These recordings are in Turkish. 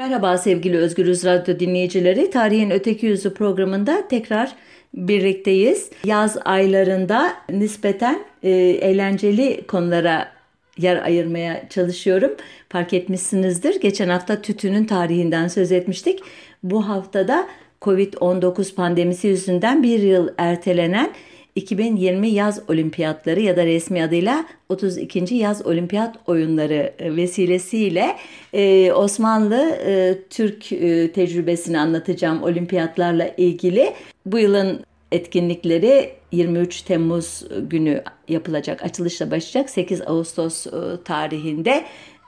Merhaba sevgili Özgürüz Radyo dinleyicileri. Tarihin Öteki Yüzü programında tekrar birlikteyiz. Yaz aylarında nispeten e, eğlenceli konulara yer ayırmaya çalışıyorum. Fark etmişsinizdir. Geçen hafta tütünün tarihinden söz etmiştik. Bu haftada Covid-19 pandemisi yüzünden bir yıl ertelenen 2020 yaz olimpiyatları ya da resmi adıyla 32. yaz olimpiyat oyunları e, vesilesiyle e, Osmanlı e, Türk tecrübesini anlatacağım olimpiyatlarla ilgili. Bu yılın etkinlikleri 23 Temmuz günü yapılacak, açılışla başlayacak 8 Ağustos tarihinde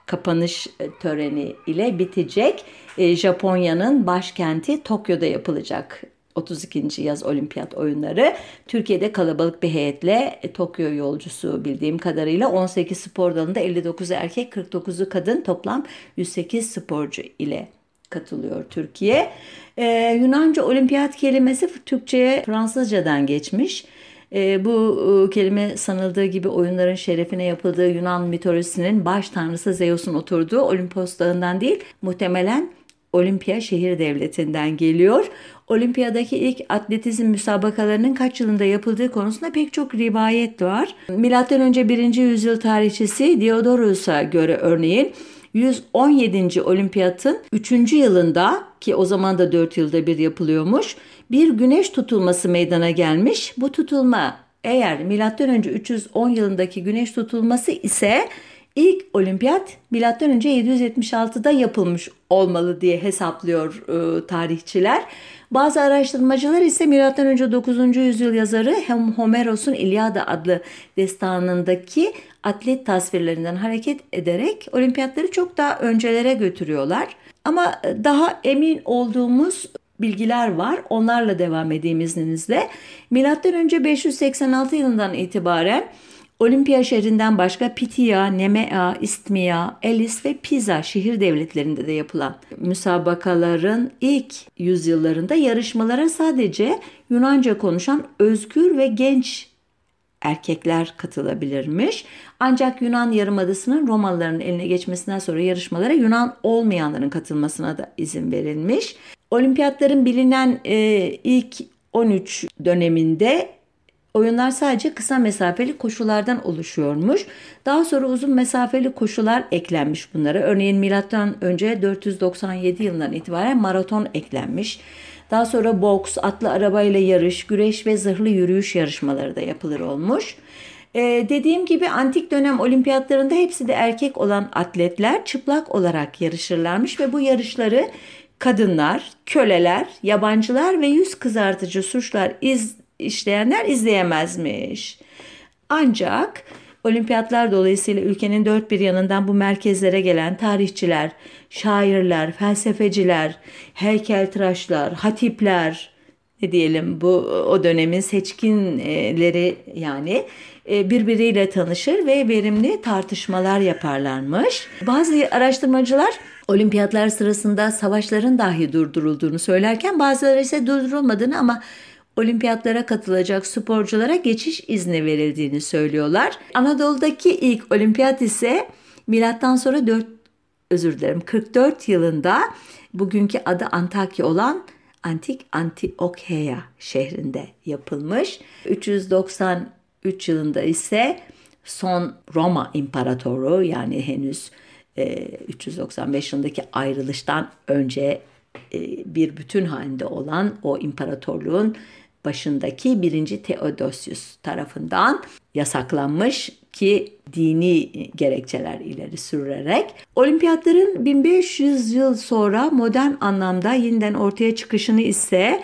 kapanış töreni ile bitecek. Japonya'nın başkenti Tokyo'da yapılacak 32. yaz olimpiyat oyunları. Türkiye'de kalabalık bir heyetle e, Tokyo yolcusu bildiğim kadarıyla 18 spor dalında 59'u erkek 49'u kadın toplam 108 sporcu ile katılıyor Türkiye. Ee, Yunanca olimpiyat kelimesi Türkçe'ye Fransızcadan geçmiş. E, bu e, kelime sanıldığı gibi oyunların şerefine yapıldığı Yunan mitolojisinin baş tanrısı Zeus'un oturduğu Olimpos dağından değil muhtemelen Olimpiya şehir devletinden geliyor. Olimpiyadaki ilk atletizm müsabakalarının kaç yılında yapıldığı konusunda pek çok rivayet var. Milattan önce 1. yüzyıl tarihçisi Diodorus'a göre örneğin 117. olimpiyatın 3. yılında ki o zaman da 4 yılda bir yapılıyormuş bir güneş tutulması meydana gelmiş. Bu tutulma eğer M.Ö. 310 yılındaki güneş tutulması ise ilk olimpiyat M.Ö. 776'da yapılmış olmalı diye hesaplıyor e, tarihçiler. Bazı araştırmacılar ise M.Ö. 9. yüzyıl yazarı Homeros'un İlyada adlı destanındaki atlet tasvirlerinden hareket ederek olimpiyatları çok daha öncelere götürüyorlar. Ama daha emin olduğumuz bilgiler var. Onlarla devam edeyim izninizle. Milattan önce 586 yılından itibaren Olimpiya şehrinden başka Pitia, Nemea, İstmia, Elis ve Pisa şehir devletlerinde de yapılan müsabakaların ilk yüzyıllarında yarışmalara sadece Yunanca konuşan özgür ve genç erkekler katılabilirmiş. Ancak Yunan Yarımadası'nın Romalıların eline geçmesinden sonra yarışmalara Yunan olmayanların katılmasına da izin verilmiş. Olimpiyatların bilinen e, ilk 13 döneminde oyunlar sadece kısa mesafeli koşulardan oluşuyormuş. Daha sonra uzun mesafeli koşular eklenmiş bunlara. Örneğin milattan önce 497 yılından itibaren maraton eklenmiş. Daha sonra boks, atlı arabayla yarış, güreş ve zırhlı yürüyüş yarışmaları da yapılır olmuş. Ee, dediğim gibi antik dönem olimpiyatlarında hepsi de erkek olan atletler çıplak olarak yarışırlarmış ve bu yarışları kadınlar, köleler, yabancılar ve yüz kızartıcı suçlar iz, işleyenler izleyemezmiş. Ancak olimpiyatlar dolayısıyla ülkenin dört bir yanından bu merkezlere gelen tarihçiler, şairler, felsefeciler, heykeltıraşlar, hatipler, ne diyelim bu o dönemin seçkinleri yani e, birbiriyle tanışır ve verimli tartışmalar yaparlarmış. Bazı araştırmacılar olimpiyatlar sırasında savaşların dahi durdurulduğunu söylerken bazıları ise durdurulmadığını ama olimpiyatlara katılacak sporculara geçiş izni verildiğini söylüyorlar. Anadolu'daki ilk olimpiyat ise milattan sonra 4 özür dilerim 44 yılında bugünkü adı Antakya olan antik Antiokeya şehrinde yapılmış. 393 yılında ise son Roma İmparatoru yani henüz 395 e, yılındaki ayrılıştan önce e, bir bütün halinde olan o imparatorluğun başındaki birinci Theodosius tarafından yasaklanmış ki dini gerekçeler ileri sürerek. Olimpiyatların 1500 yıl sonra modern anlamda yeniden ortaya çıkışını ise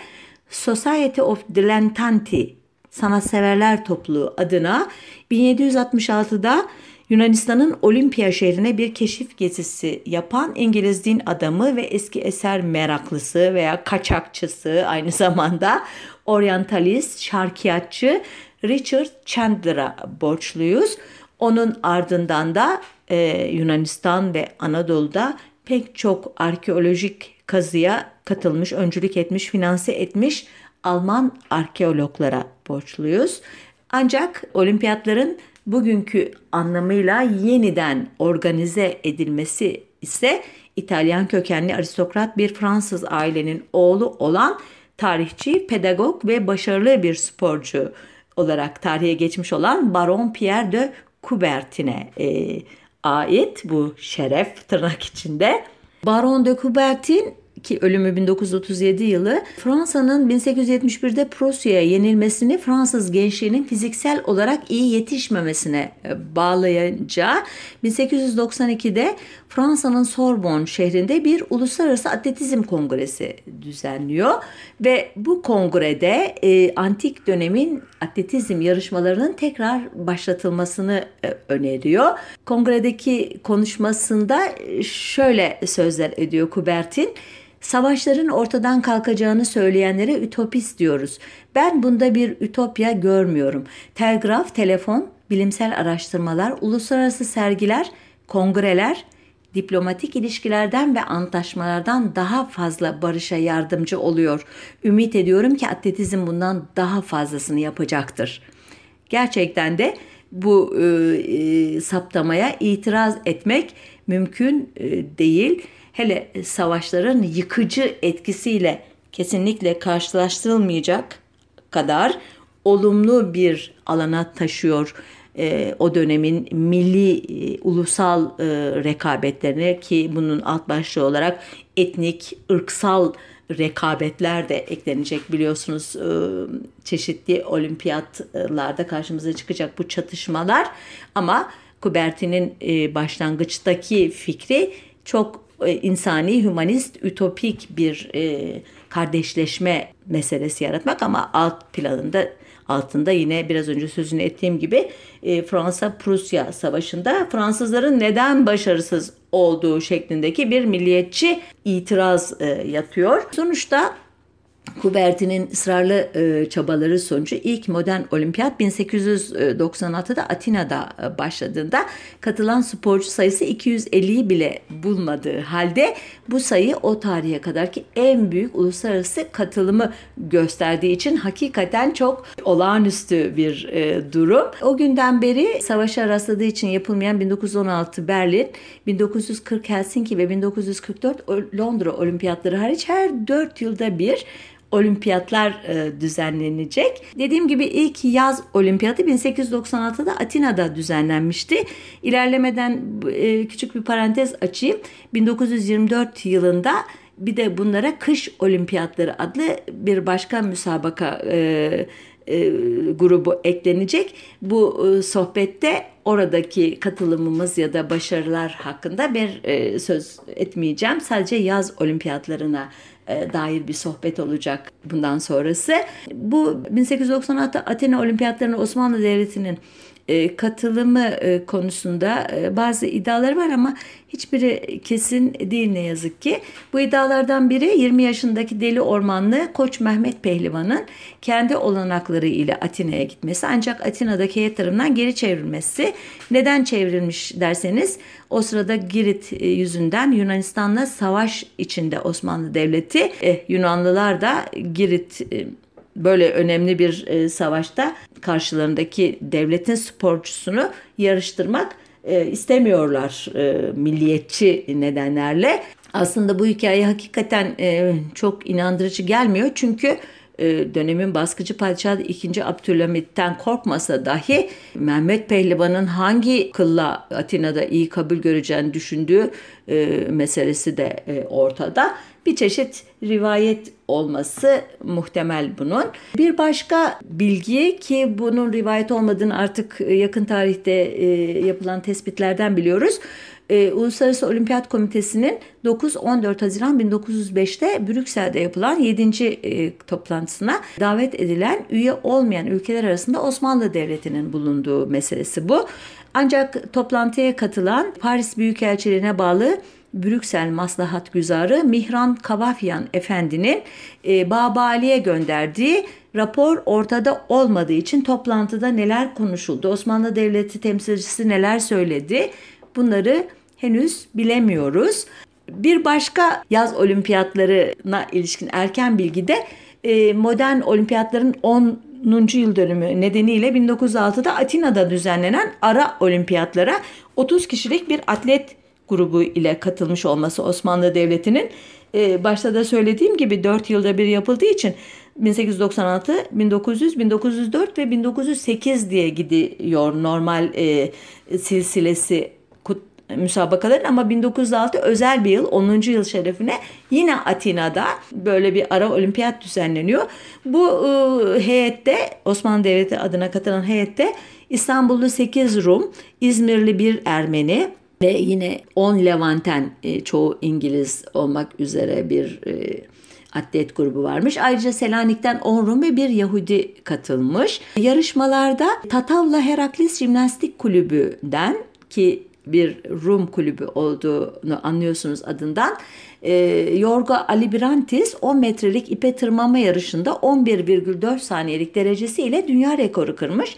Society of Dilettanti sanatseverler topluluğu adına 1766'da Yunanistan'ın Olimpiya şehrine bir keşif gezisi yapan İngiliz din adamı ve eski eser meraklısı veya kaçakçısı aynı zamanda oryantalist, şarkiyatçı Richard Chandler'a borçluyuz. Onun ardından da e, Yunanistan ve Anadolu'da pek çok arkeolojik kazıya katılmış, öncülük etmiş, finanse etmiş Alman arkeologlara borçluyuz. Ancak olimpiyatların bugünkü anlamıyla yeniden organize edilmesi ise İtalyan kökenli aristokrat bir Fransız ailenin oğlu olan tarihçi, pedagog ve başarılı bir sporcu olarak tarihe geçmiş olan Baron Pierre de Coubertin'e e, ait bu şeref tırnak içinde. Baron de Coubertin ki ölümü 1937 yılı Fransa'nın 1871'de Prusya'ya yenilmesini Fransız gençliğinin fiziksel olarak iyi yetişmemesine e, bağlayınca 1892'de Fransa'nın Sorbonne şehrinde bir uluslararası atletizm kongresi düzenliyor ve bu kongrede e, antik dönemin atletizm yarışmalarının tekrar başlatılmasını e, öneriyor. Kongredeki konuşmasında e, şöyle sözler ediyor Kubertin. Savaşların ortadan kalkacağını söyleyenlere ütopist diyoruz. Ben bunda bir ütopya görmüyorum. Telgraf, telefon, bilimsel araştırmalar, uluslararası sergiler, kongreler, diplomatik ilişkilerden ve antlaşmalardan daha fazla barışa yardımcı oluyor. Ümit ediyorum ki atletizm bundan daha fazlasını yapacaktır. Gerçekten de bu e, e, saptamaya itiraz etmek mümkün e, değil hele savaşların yıkıcı etkisiyle kesinlikle karşılaştırılmayacak kadar olumlu bir alana taşıyor e, o dönemin milli e, ulusal e, rekabetlerine ki bunun alt başlığı olarak etnik, ırksal rekabetler de eklenecek biliyorsunuz e, çeşitli olimpiyatlarda karşımıza çıkacak bu çatışmalar. Ama Kuberti'nin e, başlangıçtaki fikri çok e, insani, humanist, ütopik bir e, kardeşleşme meselesi yaratmak ama alt planında altında yine biraz önce sözünü ettiğim gibi e, Fransa-Prusya savaşında Fransızların neden başarısız olduğu şeklindeki bir milliyetçi itiraz e, yatıyor. Sonuçta Kuberti'nin ısrarlı e, çabaları sonucu ilk modern olimpiyat 1896'da Atina'da e, başladığında katılan sporcu sayısı 250'yi bile bulmadığı halde bu sayı o tarihe kadarki en büyük uluslararası katılımı gösterdiği için hakikaten çok olağanüstü bir e, durum. O günden beri savaşa rastladığı için yapılmayan 1916 Berlin, 1940 Helsinki ve 1944 Londra olimpiyatları hariç her 4 yılda bir olimpiyatlar e, düzenlenecek. Dediğim gibi ilk yaz olimpiyatı 1896'da Atina'da düzenlenmişti. İlerlemeden e, küçük bir parantez açayım. 1924 yılında bir de bunlara kış olimpiyatları adlı bir başka müsabaka e, e, grubu eklenecek. Bu e, sohbette oradaki katılımımız ya da başarılar hakkında bir e, söz etmeyeceğim. Sadece yaz olimpiyatlarına dair bir sohbet olacak bundan sonrası. Bu 1896 Atina Olimpiyatlarına Osmanlı Devleti'nin e, katılımı e, konusunda bazı iddiaları var ama hiçbiri kesin değil ne yazık ki. Bu iddialardan biri 20 yaşındaki deli ormanlı Koç Mehmet Pehlivan'ın kendi olanakları ile Atina'ya gitmesi ancak Atina'daki tarafından geri çevrilmesi. Neden çevrilmiş derseniz o sırada Girit e, yüzünden Yunanistan'la savaş içinde Osmanlı Devleti. E, Yunanlılar da Girit e, böyle önemli bir e, savaşta karşılarındaki devletin sporcusunu yarıştırmak e, istemiyorlar e, milliyetçi nedenlerle. Aslında bu hikaye hakikaten çok inandırıcı gelmiyor çünkü dönemin baskıcı padişahı 2. Abdülhamit'ten korkmasa dahi Mehmet Pehlivan'ın hangi kılla Atina'da iyi kabul göreceğini düşündüğü meselesi de ortada. Bir çeşit rivayet olması muhtemel bunun. Bir başka bilgi ki bunun rivayet olmadığını artık yakın tarihte yapılan tespitlerden biliyoruz e, Uluslararası Olimpiyat Komitesi'nin 9-14 Haziran 1905'te Brüksel'de yapılan 7. E, toplantısına davet edilen üye olmayan ülkeler arasında Osmanlı Devleti'nin bulunduğu meselesi bu. Ancak toplantıya katılan Paris Büyükelçiliğine bağlı Brüksel Maslahat Güzarı Mihran Kavafyan Efendi'nin e, Babali'ye gönderdiği rapor ortada olmadığı için toplantıda neler konuşuldu, Osmanlı Devleti temsilcisi neler söyledi bunları henüz bilemiyoruz. Bir başka yaz olimpiyatlarına ilişkin erken bilgide e, modern olimpiyatların 10 yıl dönümü nedeniyle 1906'da Atina'da düzenlenen ara olimpiyatlara 30 kişilik bir atlet grubu ile katılmış olması Osmanlı Devleti'nin e, başta da söylediğim gibi 4 yılda bir yapıldığı için 1896, 1900, 1904 ve 1908 diye gidiyor normal e, silsilesi kut, müsabakaların ama 1906 özel bir yıl 10. yıl şerefine yine Atina'da böyle bir ara olimpiyat düzenleniyor. Bu e, heyette Osmanlı Devleti adına katılan heyette İstanbullu 8 Rum, İzmirli bir Ermeni, ve yine 10 Levanten e, çoğu İngiliz olmak üzere bir e, atlet grubu varmış. Ayrıca Selanik'ten 10 Rum ve bir Yahudi katılmış. Yarışmalarda Tatavla Heraklis Jimnastik Kulübü'den ki bir Rum kulübü olduğunu anlıyorsunuz adından. E, Yorgo Alibrantis 10 metrelik ipe tırmanma yarışında 11,4 saniyelik derecesiyle dünya rekoru kırmış.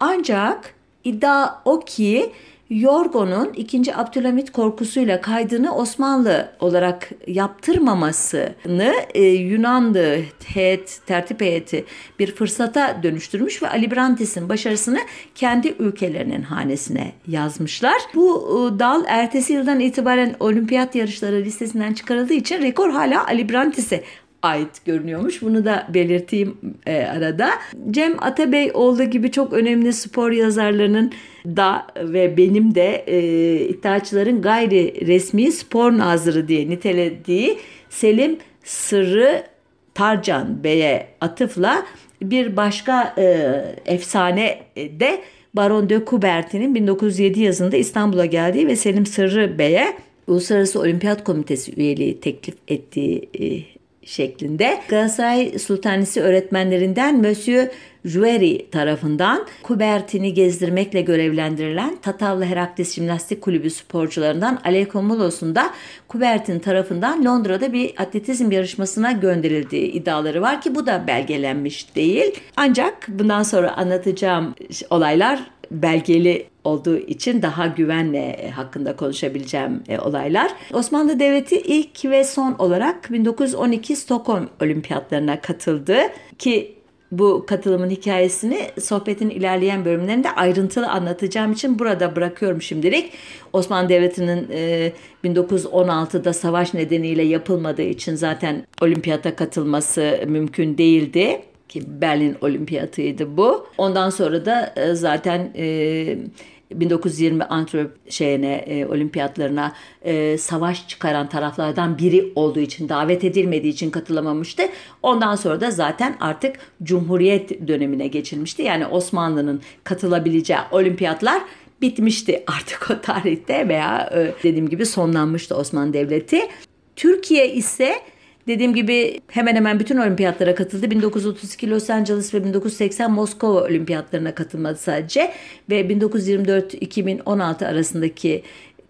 Ancak iddia o ki Yorgo'nun 2. Abdülhamit korkusuyla kaydını Osmanlı olarak yaptırmamasını e, Yunanlı heyet, tertip heyeti bir fırsata dönüştürmüş ve Ali Brantis'in başarısını kendi ülkelerinin hanesine yazmışlar. Bu e, dal ertesi yıldan itibaren olimpiyat yarışları listesinden çıkarıldığı için rekor hala Ali Brantis'e ait görünüyormuş. Bunu da belirteyim e, arada. Cem Atabey olduğu gibi çok önemli spor yazarlarının da ve benim de e, iddiaçıların gayri resmi spor nazırı diye nitelediği Selim Sırrı Tarcan Bey'e atıfla bir başka e, efsane de Baron de Coubertin'in 1907 yazında İstanbul'a geldiği ve Selim Sırrı Bey'e Uluslararası Olimpiyat Komitesi üyeliği teklif ettiği e, şeklinde Galatasaray Sultanisi öğretmenlerinden Monsieur Jueri tarafından Kubertin'i gezdirmekle görevlendirilen Tatavlı Herakles Jimnastik Kulübü sporcularından Alekomulos'un da Kubertin tarafından Londra'da bir atletizm yarışmasına gönderildiği iddiaları var ki bu da belgelenmiş değil. Ancak bundan sonra anlatacağım olaylar belgeli olduğu için daha güvenle e, hakkında konuşabileceğim e, olaylar. Osmanlı Devleti ilk ve son olarak 1912 Stockholm Olimpiyatlarına katıldı ki bu katılımın hikayesini sohbetin ilerleyen bölümlerinde ayrıntılı anlatacağım için burada bırakıyorum şimdilik. Osmanlı Devleti'nin e, 1916'da savaş nedeniyle yapılmadığı için zaten olimpiyata katılması mümkün değildi ki Berlin Olimpiyatıydı bu. Ondan sonra da e, zaten e, 1920 Antwerp şeyine e, olimpiyatlarına e, savaş çıkaran taraflardan biri olduğu için davet edilmediği için katılamamıştı. Ondan sonra da zaten artık Cumhuriyet dönemine geçilmişti. Yani Osmanlı'nın katılabileceği olimpiyatlar bitmişti artık o tarihte veya e, dediğim gibi sonlanmıştı Osmanlı Devleti. Türkiye ise Dediğim gibi hemen hemen bütün olimpiyatlara katıldı. 1932 Los Angeles ve 1980 Moskova olimpiyatlarına katılmadı sadece. Ve 1924-2016 arasındaki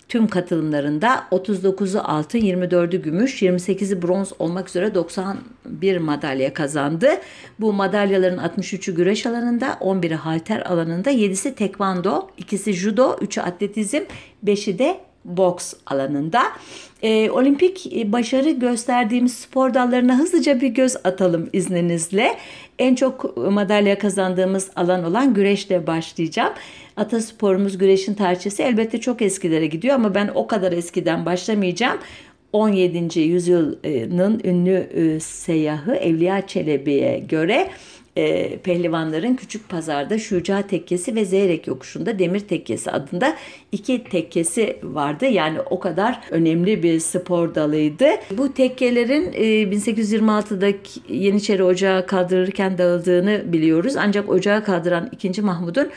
tüm katılımlarında 39'u altın, 24'ü gümüş, 28'i bronz olmak üzere 91 madalya kazandı. Bu madalyaların 63'ü güreş alanında, 11'i halter alanında, 7'si tekvando, 2'si judo, 3'ü atletizm, 5'i de boks alanında. E, olimpik başarı gösterdiğimiz spor dallarına hızlıca bir göz atalım izninizle. En çok madalya kazandığımız alan olan güreşle başlayacağım. Atasporumuz güreşin tarihçesi elbette çok eskilere gidiyor ama ben o kadar eskiden başlamayacağım. 17. yüzyılın ünlü e, seyyahı Evliya Çelebi'ye göre e, pehlivanların Küçük Pazar'da Şuca Tekkesi ve Zeyrek Yokuşu'nda Demir Tekkesi adında iki tekkesi vardı. Yani o kadar önemli bir spor dalıydı. Bu tekkelerin e, 1826'da Yeniçeri Ocağı kaldırırken dağıldığını biliyoruz. Ancak ocağı kaldıran 2. Mahmud'un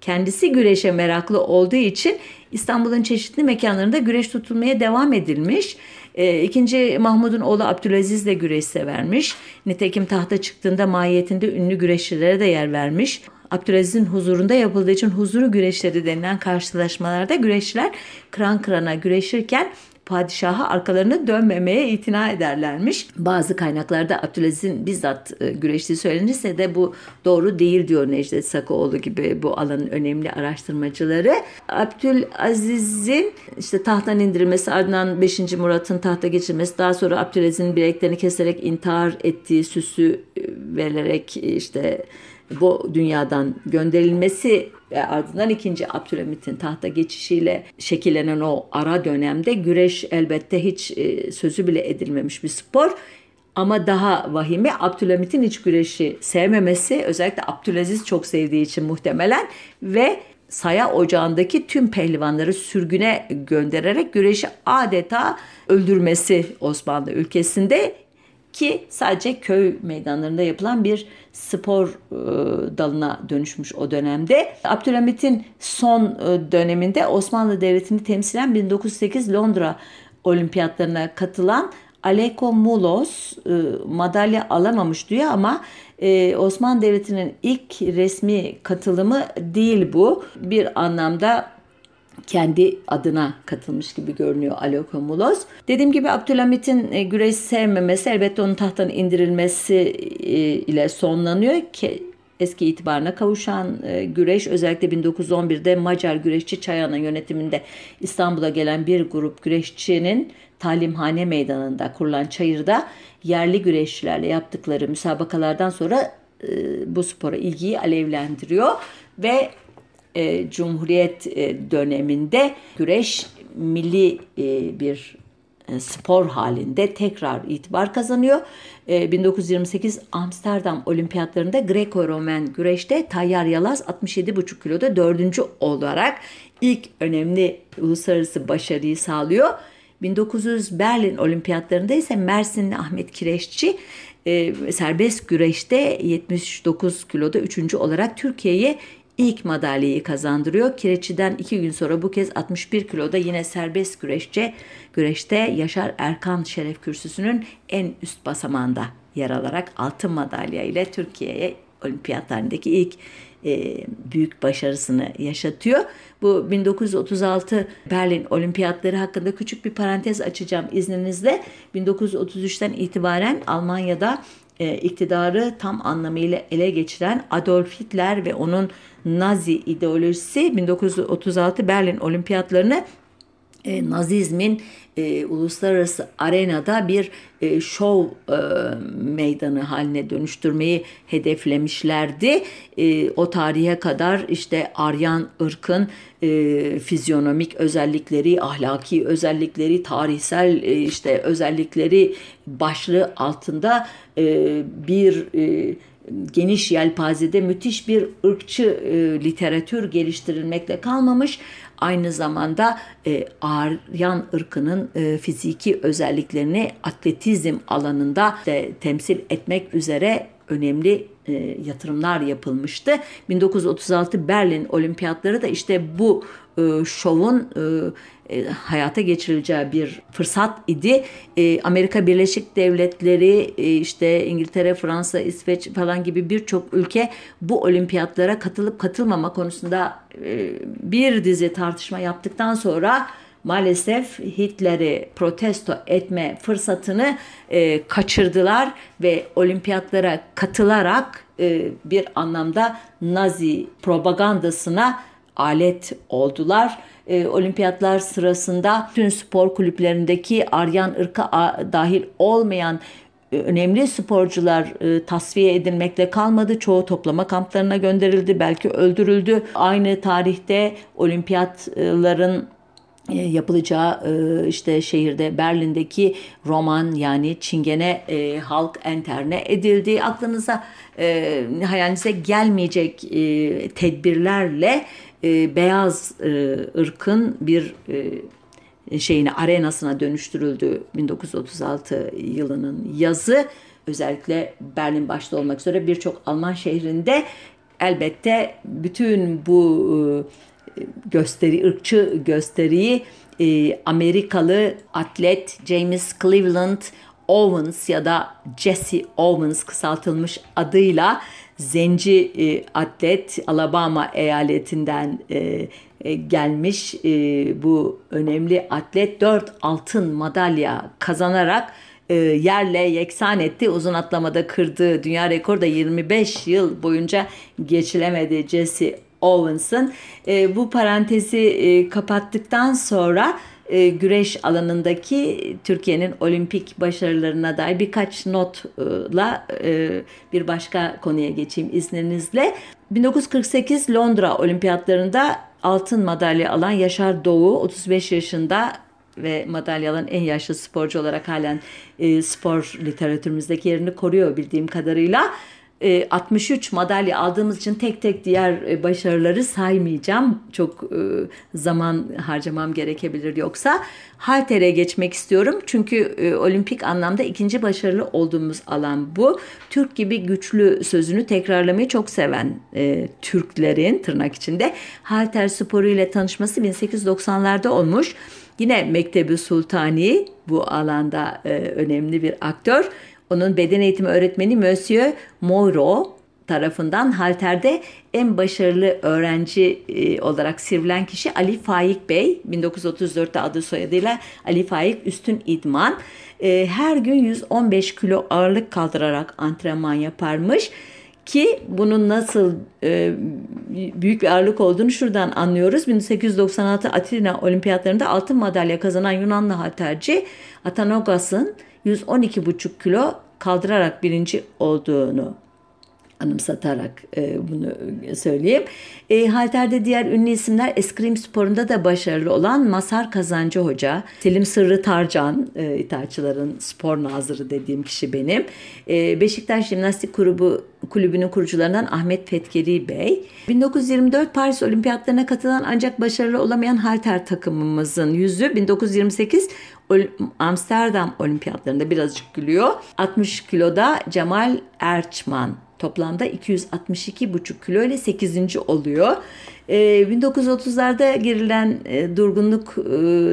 kendisi güreşe meraklı olduğu için İstanbul'un çeşitli mekanlarında güreş tutulmaya devam edilmiş. E, ikinci Mahmud'un oğlu Abdülaziz de güreş severmiş. Nitekim tahta çıktığında mahiyetinde ünlü güreşçilere de yer vermiş. Abdülaziz'in huzurunda yapıldığı için huzuru güreşleri denilen karşılaşmalarda güreşçiler kıran kırana güreşirken padişaha arkalarını dönmemeye itina ederlermiş. Bazı kaynaklarda Abdülaziz'in bizzat e, güreştiği söylenirse de bu doğru değil diyor Necdet Sakoğlu gibi bu alanın önemli araştırmacıları. Abdülaziz'in işte tahttan indirilmesi ardından 5. Murat'ın tahta geçirmesi daha sonra Abdülaziz'in bileklerini keserek intihar ettiği süsü e, verilerek işte bu dünyadan gönderilmesi ve ardından ikinci Abdülhamit'in tahta geçişiyle şekillenen o ara dönemde güreş elbette hiç e, sözü bile edilmemiş bir spor. Ama daha vahimi Abdülhamit'in iç güreşi sevmemesi özellikle Abdülaziz çok sevdiği için muhtemelen ve saya ocağındaki tüm pehlivanları sürgüne göndererek güreşi adeta öldürmesi Osmanlı ülkesinde ki sadece köy meydanlarında yapılan bir spor e, dalına dönüşmüş o dönemde. Abdülhamit'in son e, döneminde Osmanlı Devleti'ni temsilen 1908 Londra olimpiyatlarına katılan Aleko Mulos e, madalya alamamış diyor ama e, Osmanlı Devleti'nin ilk resmi katılımı değil bu. Bir anlamda kendi adına katılmış gibi görünüyor Aleko Mulos. Dediğim gibi Abdülhamit'in e, güreş sevmemesi elbette onun tahttan indirilmesi e, ile sonlanıyor ki eski itibarına kavuşan e, güreş özellikle 1911'de Macar güreşçi Çayan'ın yönetiminde İstanbul'a gelen bir grup güreşçinin talimhane meydanında kurulan çayırda yerli güreşçilerle yaptıkları müsabakalardan sonra bu spora ilgiyi alevlendiriyor ve e, Cumhuriyet e, döneminde güreş milli e, bir e, spor halinde tekrar itibar kazanıyor. 1928 e, Amsterdam Olimpiyatlarında Greco-Romen güreşte Tayyar Yalaz 67,5 kiloda dördüncü olarak ilk önemli uluslararası başarıyı sağlıyor. 1900 Berlin Olimpiyatlarında ise Mersinli Ahmet Kireççi e, serbest güreşte 79 kiloda üçüncü olarak Türkiye'ye ilk madalyayı kazandırıyor. Kireççiden iki gün sonra bu kez 61 kiloda yine serbest güreşçe güreşte Yaşar Erkan şeref kürsüsünün en üst basamağında yer alarak altın madalya ile Türkiye'ye olimpiyatlarındaki ilk e, büyük başarısını yaşatıyor. Bu 1936 Berlin Olimpiyatları hakkında küçük bir parantez açacağım izninizle. 1933'ten itibaren Almanya'da e, iktidarı tam anlamıyla ele geçiren Adolf Hitler ve onun Nazi ideolojisi 1936 Berlin Olimpiyatlarını e, Nazizmin e, uluslararası arenada bir e, şov e, meydanı haline dönüştürmeyi hedeflemişlerdi. E, o tarihe kadar işte Aryan ırkın e, fizyonomik özellikleri, ahlaki özellikleri, tarihsel e, işte özellikleri başlığı altında e, bir e, geniş yelpazede müthiş bir ırkçı e, literatür geliştirilmekle kalmamış aynı zamanda e, Aryan ırkının e, fiziki özelliklerini atletizm alanında de temsil etmek üzere önemli e, yatırımlar yapılmıştı. 1936 Berlin Olimpiyatları da işte bu e, şovun e, e, hayata geçirileceği bir fırsat idi. E, Amerika Birleşik Devletleri, e, işte İngiltere, Fransa, İsveç falan gibi birçok ülke bu olimpiyatlara katılıp katılmama konusunda e, bir dizi tartışma yaptıktan sonra maalesef Hitler'i protesto etme fırsatını e, kaçırdılar ve olimpiyatlara katılarak e, bir anlamda Nazi propagandasına alet oldular. E, olimpiyatlar sırasında tüm spor kulüplerindeki Aryan ırka dahil olmayan e, önemli sporcular e, tasfiye edilmekle kalmadı. Çoğu toplama kamplarına gönderildi, belki öldürüldü. Aynı tarihte olimpiyatların e, yapılacağı e, işte şehirde Berlin'deki roman yani çingene e, halk enterne edildi. Aklınıza hayalinize gelmeyecek tedbirlerle beyaz ırkın bir şeyini arenasına dönüştürüldü 1936 yılının yazı. Özellikle Berlin başta olmak üzere birçok Alman şehrinde elbette bütün bu gösteri, ırkçı gösteriyi e, Amerikalı atlet James Cleveland Owens ya da Jesse Owens kısaltılmış adıyla zenci e, atlet Alabama eyaletinden e, e, gelmiş e, bu önemli atlet 4 altın madalya kazanarak e, yerle yeksan etti. Uzun atlamada kırdığı dünya rekoru da 25 yıl boyunca geçilemedi Jesse Owens'ın. E, bu parantezi e, kapattıktan sonra e, güreş alanındaki Türkiye'nin olimpik başarılarına dair birkaç notla e, bir başka konuya geçeyim izninizle. 1948 Londra Olimpiyatlarında altın madalya alan Yaşar Doğu 35 yaşında ve madalya alan en yaşlı sporcu olarak halen e, spor literatürümüzdeki yerini koruyor bildiğim kadarıyla. 63 e, madalya aldığımız için tek tek diğer e, başarıları saymayacağım. Çok e, zaman harcamam gerekebilir yoksa. Halter'e geçmek istiyorum. Çünkü olimpik anlamda ikinci başarılı olduğumuz alan bu. Türk gibi güçlü sözünü tekrarlamayı çok seven Türklerin tırnak içinde halter sporu ile tanışması 1890'larda olmuş. Yine Mektebi Sultani bu alanda önemli bir aktör. Onun beden eğitimi öğretmeni Monsieur Moiro tarafından halterde en başarılı öğrenci e, olarak sivrilen kişi Ali Faik Bey. 1934'te adı soyadıyla Ali Faik Üstün İdman. E, her gün 115 kilo ağırlık kaldırarak antrenman yaparmış. Ki bunun nasıl e, büyük bir ağırlık olduğunu şuradan anlıyoruz. 1896 Atina Olimpiyatlarında altın madalya kazanan Yunanlı halterci Atanogas'ın 112,5 kilo kaldırarak birinci olduğunu anımsatarak e, bunu söyleyeyim. E, halterde diğer ünlü isimler eskrim sporunda da başarılı olan Masar Kazancı Hoca, Selim Sırrı Tarcan, e, itaatçıların spor nazırı dediğim kişi benim. E, Beşiktaş Jimnastik Kulübü kulübünün kurucularından Ahmet Fetkeri Bey. 1924 Paris Olimpiyatlarına katılan ancak başarılı olamayan halter takımımızın yüzü 1928 Amsterdam Olimpiyatlarında birazcık gülüyor. 60 kiloda Cemal Erçman toplamda 262,5 kilo ile 8. oluyor. 1930'larda girilen e, durgunluk e,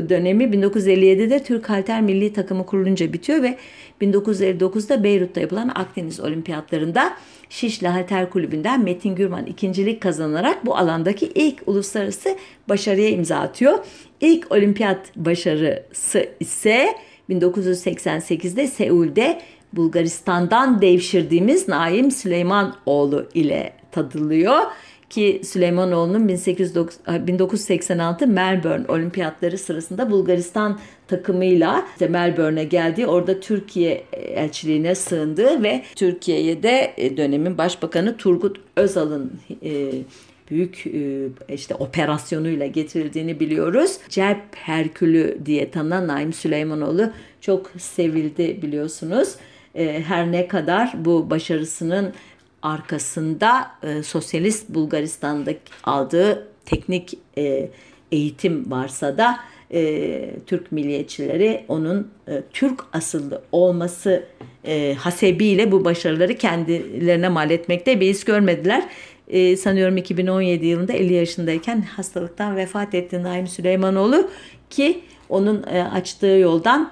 dönemi 1957'de Türk Halter Milli Takımı kurulunca bitiyor ve 1959'da Beyrut'ta yapılan Akdeniz Olimpiyatlarında Şişli Halter Kulübü'nden Metin Gürman ikincilik kazanarak bu alandaki ilk uluslararası başarıya imza atıyor. İlk olimpiyat başarısı ise 1988'de Seul'de Bulgaristan'dan devşirdiğimiz Naim Süleymanoğlu ile tadılıyor ki Süleymanoğlu'nun 1986 Melbourne Olimpiyatları sırasında Bulgaristan takımıyla işte Melbourne'e geldi. Orada Türkiye elçiliğine sığındı ve Türkiye'ye de e, dönemin başbakanı Turgut Özal'ın e, büyük e, işte operasyonuyla getirildiğini biliyoruz. Cep Herkülü diye tanınan Naim Süleymanoğlu çok sevildi biliyorsunuz. Her ne kadar bu başarısının arkasında e, sosyalist Bulgaristan'da aldığı teknik e, eğitim varsa da e, Türk milliyetçileri onun e, Türk asıllı olması e, hasebiyle bu başarıları kendilerine mal etmekte beis görmediler. E, sanıyorum 2017 yılında 50 yaşındayken hastalıktan vefat etti Naim Süleymanoğlu ki onun e, açtığı yoldan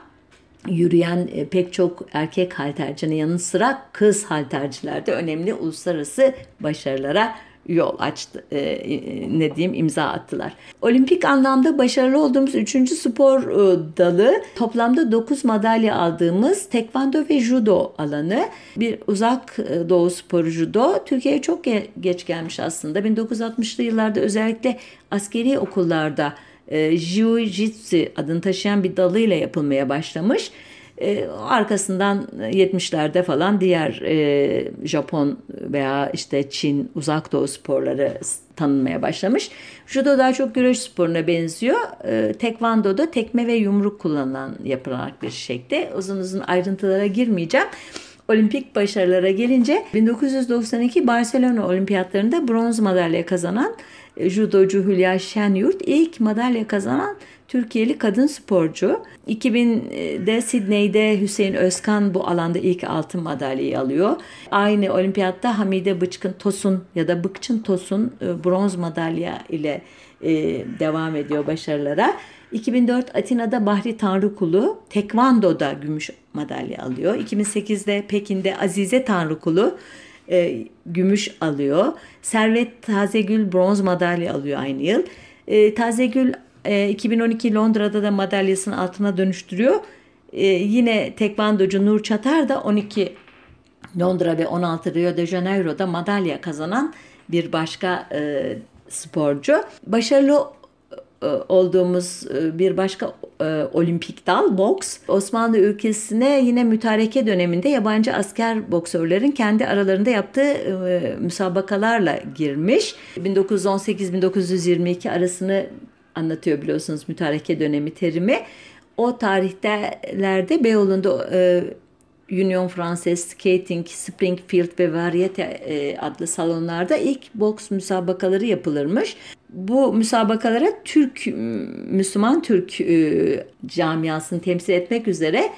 yürüyen e, pek çok erkek haltercinin yanı sıra kız halterciler de önemli uluslararası başarılara yol açtı. E, e, ne diyeyim imza attılar. Olimpik anlamda başarılı olduğumuz üçüncü spor e, dalı toplamda 9 madalya aldığımız tekvando ve judo alanı. Bir uzak e, doğu sporu judo Türkiye'ye çok ge- geç gelmiş aslında. 1960'lı yıllarda özellikle askeri okullarda e, Jiu-Jitsu adını taşıyan bir dalıyla yapılmaya başlamış. E, arkasından 70'lerde falan diğer e, Japon veya işte Çin uzak doğu sporları tanınmaya başlamış. Judo daha çok güreş sporuna benziyor. E, Tekvando'da tekme ve yumruk kullanılan yapılarak bir şekilde. Uzun uzun ayrıntılara girmeyeceğim. Olimpik başarılara gelince 1992 Barcelona Olimpiyatlarında bronz madalya kazanan e, judocu Hülya Şenyurt ilk madalya kazanan Türkiye'li kadın sporcu. 2000'de Sidney'de Hüseyin Özkan bu alanda ilk altın madalyayı alıyor. Aynı olimpiyatta Hamide Bıçkın Tosun ya da Bıkçın Tosun e, bronz madalya ile e, devam ediyor başarılara. 2004 Atina'da Bahri Tanrıkulu Tekvando'da gümüş madalya alıyor. 2008'de Pekin'de Azize Tanrıkulu e, gümüş alıyor. Servet Tazegül bronz madalya alıyor aynı yıl. E, Tazegül e, 2012 Londra'da da madalyasını altına dönüştürüyor. E, yine tekvandocu Nur Çatar da 12 Londra ve 16 Rio de Janeiro'da madalya kazanan bir başka e, sporcu. Başarılı e, olduğumuz e, bir başka e, olimpik dal boks. Osmanlı ülkesine yine mütareke döneminde yabancı asker boksörlerin kendi aralarında yaptığı müsabakalarla girmiş. 1918-1922 arasını anlatıyor biliyorsunuz mütareke dönemi terimi. O tarihlerde Beyoğlu'nda Union Française Skating, Springfield ve Variete e, adlı salonlarda ilk boks müsabakaları yapılırmış. Bu müsabakalara Türk, Müslüman Türk e, camiasını temsil etmek üzere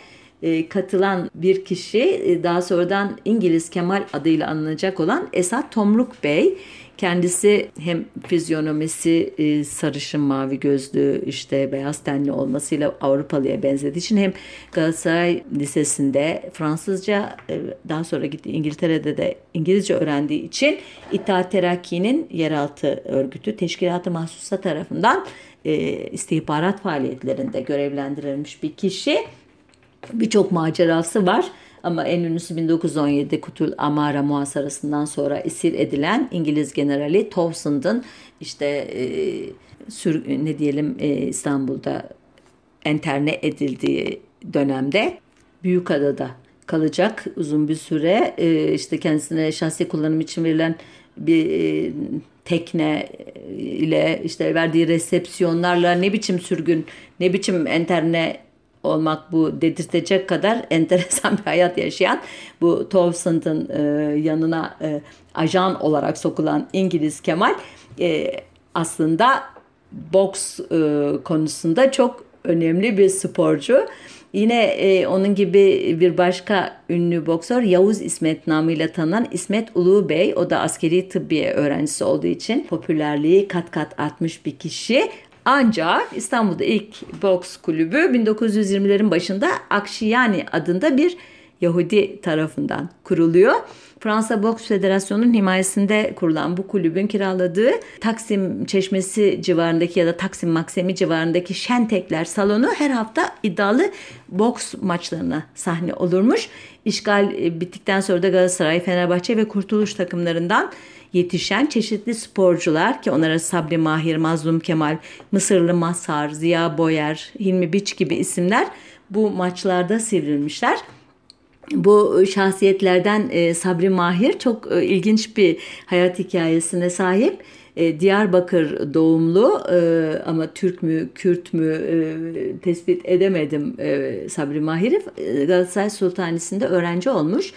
e, katılan bir kişi daha sonradan İngiliz Kemal adıyla anılacak olan Esat Tomruk Bey Kendisi hem fizyonomisi e, sarışın mavi gözlü işte beyaz tenli olmasıyla Avrupalıya benzediği için hem Galatasaray Lisesi'nde Fransızca e, daha sonra gitti İngiltere'de de İngilizce öğrendiği için İttihat Terakki'nin yeraltı örgütü Teşkilat-ı Mahsusa tarafından e, istihbarat faaliyetlerinde görevlendirilmiş bir kişi. Birçok macerası var. Ama en ünlüsü 1917 Kutul Amara muhasarasından sonra esir edilen İngiliz generali Towsend'ın işte e, sür, ne diyelim e, İstanbul'da enterne edildiği dönemde Büyükada'da kalacak uzun bir süre. E, işte kendisine şahsi kullanım için verilen bir e, tekne ile işte verdiği resepsiyonlarla ne biçim sürgün, ne biçim enterne olmak bu dedirtecek kadar enteresan bir hayat yaşayan bu Towsend'ın e, yanına e, ajan olarak sokulan İngiliz Kemal e, aslında boks e, konusunda çok önemli bir sporcu. Yine e, onun gibi bir başka ünlü boksör Yavuz İsmet namıyla tanınan İsmet Ulu Bey. O da askeri tıbbiye öğrencisi olduğu için popülerliği kat kat artmış bir kişi. Ancak İstanbul'da ilk boks kulübü 1920'lerin başında Akşiyani adında bir Yahudi tarafından kuruluyor. Fransa Boks Federasyonu'nun himayesinde kurulan bu kulübün kiraladığı Taksim Çeşmesi civarındaki ya da Taksim Maksemi civarındaki Şentekler salonu her hafta iddialı boks maçlarına sahne olurmuş. İşgal e, bittikten sonra da Galatasaray, Fenerbahçe ve Kurtuluş takımlarından yetişen çeşitli sporcular ki onlara Sabri Mahir, Mazlum Kemal, Mısırlı Masar, Ziya Boyer, Hilmi Biç gibi isimler bu maçlarda sivrilmişler. Bu şahsiyetlerden e, Sabri Mahir çok e, ilginç bir hayat hikayesine sahip. E, Diyarbakır doğumlu ama Türk mü, Kürt mü tespit edemedim Sabri Mahir'i. Galatasaray Sultanisi'nde öğrenci olmuş.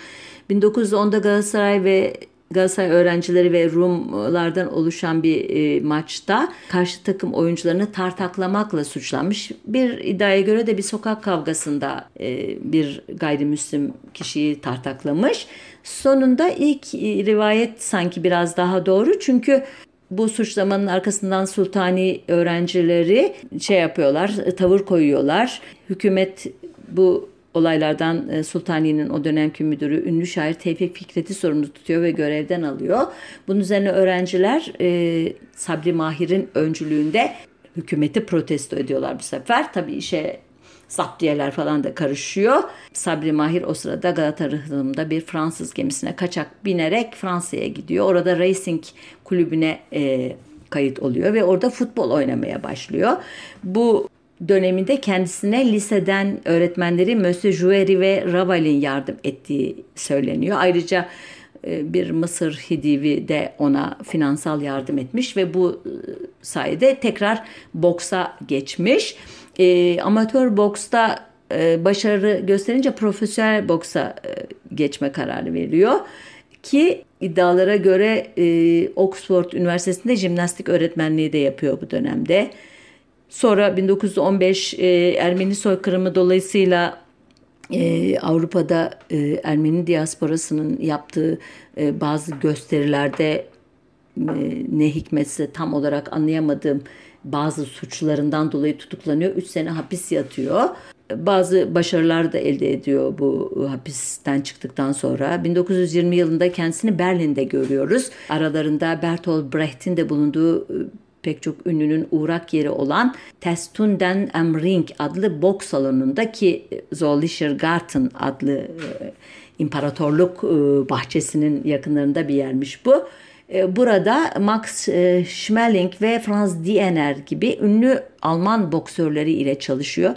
1910'da Galatasaray ve Galatasaray öğrencileri ve Rumlardan oluşan bir e, maçta karşı takım oyuncularını tartaklamakla suçlanmış. Bir iddiaya göre de bir sokak kavgasında e, bir gayrimüslim kişiyi tartaklamış. Sonunda ilk e, rivayet sanki biraz daha doğru çünkü bu suçlamanın arkasından sultani öğrencileri şey yapıyorlar, tavır koyuyorlar. Hükümet bu olaylardan e, Sultani'nin o dönemki müdürü ünlü şair Tevfik Fikret'i sorumlu tutuyor ve görevden alıyor. Bunun üzerine öğrenciler e, Sabri Mahir'in öncülüğünde hükümeti protesto ediyorlar bu sefer. Tabii işe zaptiyeler falan da karışıyor. Sabri Mahir o sırada Galata Rıhtım'da bir Fransız gemisine kaçak binerek Fransa'ya gidiyor. Orada Racing kulübüne e, kayıt oluyor ve orada futbol oynamaya başlıyor. Bu döneminde kendisine liseden öğretmenleri Monsieur Joueri ve Raval'in yardım ettiği söyleniyor. Ayrıca e, bir Mısır Hidivi de ona finansal yardım etmiş ve bu e, sayede tekrar boksa geçmiş. E, amatör boksta e, başarı gösterince profesyonel boksa e, geçme kararı veriyor. Ki iddialara göre e, Oxford Üniversitesi'nde jimnastik öğretmenliği de yapıyor bu dönemde. Sonra 1915 e, Ermeni soykırımı dolayısıyla e, Avrupa'da e, Ermeni diasporasının yaptığı e, bazı gösterilerde e, ne hikmetse tam olarak anlayamadığım bazı suçlarından dolayı tutuklanıyor. 3 sene hapis yatıyor. Bazı başarılar da elde ediyor bu hapisten çıktıktan sonra. 1920 yılında kendisini Berlin'de görüyoruz. Aralarında Bertolt Brecht'in de bulunduğu pek çok ünlünün uğrak yeri olan Testunden am Ring adlı boks salonunda ki Zollischer Garten adlı e, imparatorluk e, bahçesinin yakınlarında bir yermiş bu. E, burada Max e, Schmeling ve Franz Diener gibi ünlü Alman boksörleri ile çalışıyor.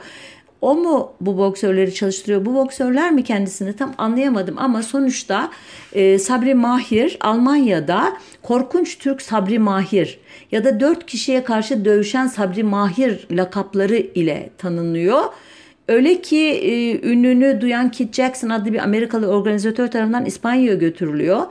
O mu bu boksörleri çalıştırıyor? Bu boksörler mi kendisini tam anlayamadım ama sonuçta e, Sabri Mahir Almanya'da korkunç Türk Sabri Mahir ya da dört kişiye karşı dövüşen Sabri Mahir lakapları ile tanınıyor. Öyle ki e, ününü duyan Kit Jackson adlı bir Amerikalı organizatör tarafından İspanya'ya götürülüyor.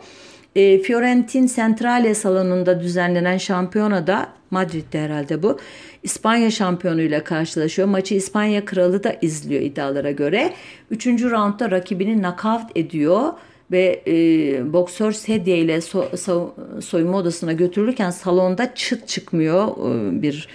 E, Fiorentin Centrale salonunda düzenlenen şampiyonada Madrid'de herhalde bu. İspanya şampiyonuyla karşılaşıyor. Maçı İspanya kralı da izliyor iddialara göre. Üçüncü roundda rakibini knockout ediyor ve e, boksör sedye ile so, so, soyunma odasına götürülürken salonda çıt çıkmıyor. E, bir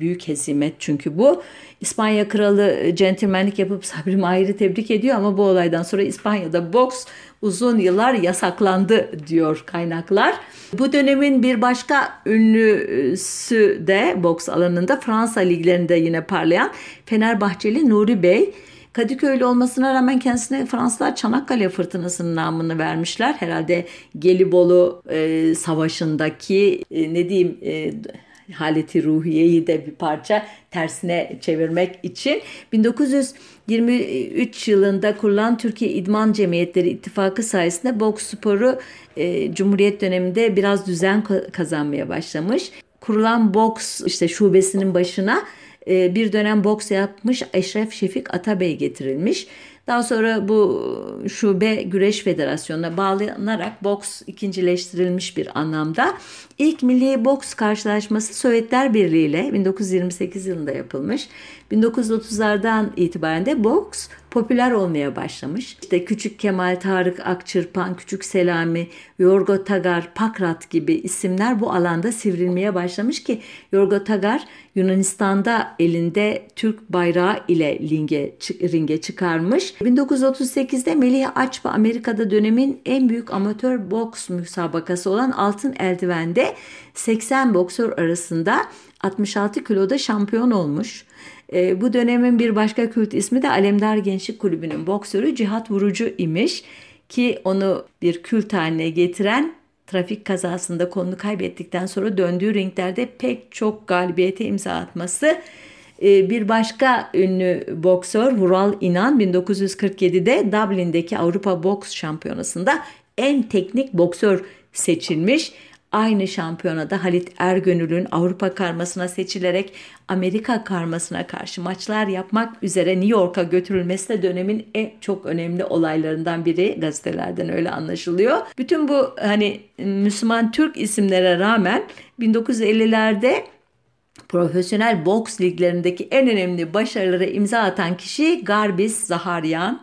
büyük hezimet çünkü bu. İspanya kralı centilmenlik yapıp Sabri Mahir'i tebrik ediyor ama bu olaydan sonra İspanya'da boks uzun yıllar yasaklandı diyor kaynaklar. Bu dönemin bir başka ünlüsü de boks alanında Fransa liglerinde yine parlayan Fenerbahçeli Nuri Bey. Kadıköylü olmasına rağmen kendisine Fransızlar Çanakkale Fırtınası'nın namını vermişler. Herhalde Gelibolu e, Savaşı'ndaki e, ne diyeyim e, haleti ruhiyeyi de bir parça tersine çevirmek için 1923 yılında kurulan Türkiye İdman Cemiyetleri İttifakı sayesinde boks sporu e, Cumhuriyet döneminde biraz düzen kazanmaya başlamış. Kurulan boks işte şubesinin başına e, bir dönem boks yapmış Eşref Şefik Atabey getirilmiş. Daha sonra bu şube güreş federasyonuna bağlanarak boks ikincileştirilmiş bir anlamda. İlk milli boks karşılaşması Sovyetler Birliği ile 1928 yılında yapılmış. 1930'lardan itibaren de boks popüler olmaya başlamış. İşte Küçük Kemal, Tarık Akçırpan, Küçük Selami, Yorgo Tagar, Pakrat gibi isimler bu alanda sivrilmeye başlamış ki Yorgo Tagar Yunanistan'da elinde Türk bayrağı ile ringe, ringe çıkarmış. 1938'de Melih Açba Amerika'da dönemin en büyük amatör boks müsabakası olan Altın Eldiven'de 80 boksör arasında 66 kiloda şampiyon olmuş. E, bu dönemin bir başka kült ismi de Alemdar Gençlik Kulübü'nün boksörü Cihat Vurucu imiş ki onu bir kült haline getiren trafik kazasında kolunu kaybettikten sonra döndüğü ringlerde pek çok galibiyete imza atması e, bir başka ünlü boksör Vural İnan 1947'de Dublin'deki Avrupa Boks Şampiyonası'nda en teknik boksör seçilmiş. Aynı şampiyonada Halit Ergönül'ün Avrupa karmasına seçilerek Amerika karmasına karşı maçlar yapmak üzere New York'a götürülmesi de dönemin en çok önemli olaylarından biri gazetelerden öyle anlaşılıyor. Bütün bu hani Müslüman Türk isimlere rağmen 1950'lerde profesyonel boks liglerindeki en önemli başarılara imza atan kişi Garbis Zaharyan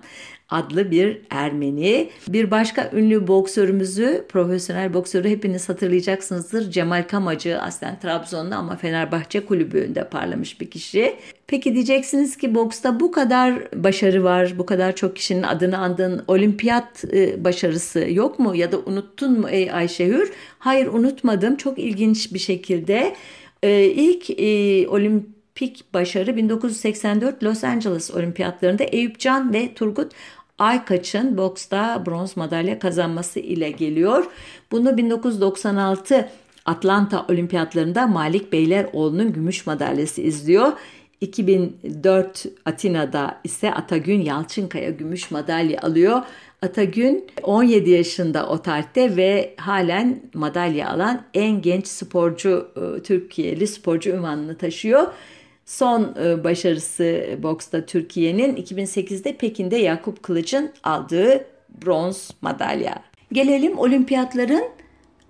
adlı bir Ermeni. Bir başka ünlü boksörümüzü, profesyonel boksörü hepiniz hatırlayacaksınızdır. Cemal Kamacı aslen Trabzon'da ama Fenerbahçe kulübünde parlamış bir kişi. Peki diyeceksiniz ki boksta bu kadar başarı var, bu kadar çok kişinin adını andığın olimpiyat e, başarısı yok mu? Ya da unuttun mu ey Ayşehür? Hayır unutmadım. Çok ilginç bir şekilde e, ilk e, olimpik başarı 1984 Los Angeles olimpiyatlarında Eyüp Can ve Turgut Aykaç'ın boksta bronz madalya kazanması ile geliyor. Bunu 1996 Atlanta Olimpiyatlarında Malik Beyleroğlu'nun gümüş madalyası izliyor. 2004 Atina'da ise Atagün Yalçınkaya gümüş madalya alıyor. Atagün 17 yaşında o tarihte ve halen madalya alan en genç sporcu, e, Türkiye'li sporcu ünvanını taşıyor. Son e, başarısı boksta Türkiye'nin 2008'de Pekin'de Yakup Kılıç'ın aldığı bronz madalya. Gelelim olimpiyatların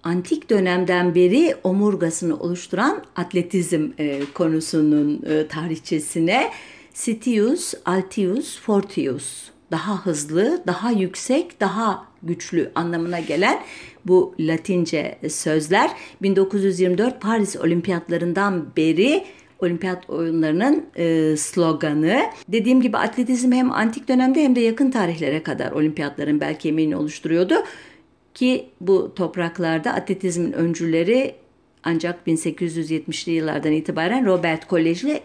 antik dönemden beri omurgasını oluşturan atletizm e, konusunun e, tarihçesine. Sitius, Altius, Fortius daha hızlı, daha yüksek, daha güçlü anlamına gelen bu Latince sözler 1924 Paris Olimpiyatlarından beri olimpiyat oyunlarının e, sloganı. Dediğim gibi atletizm hem antik dönemde hem de yakın tarihlere kadar olimpiyatların belki kemiğini oluşturuyordu. Ki bu topraklarda atletizmin öncüleri ancak 1870'li yıllardan itibaren Robert Kolejli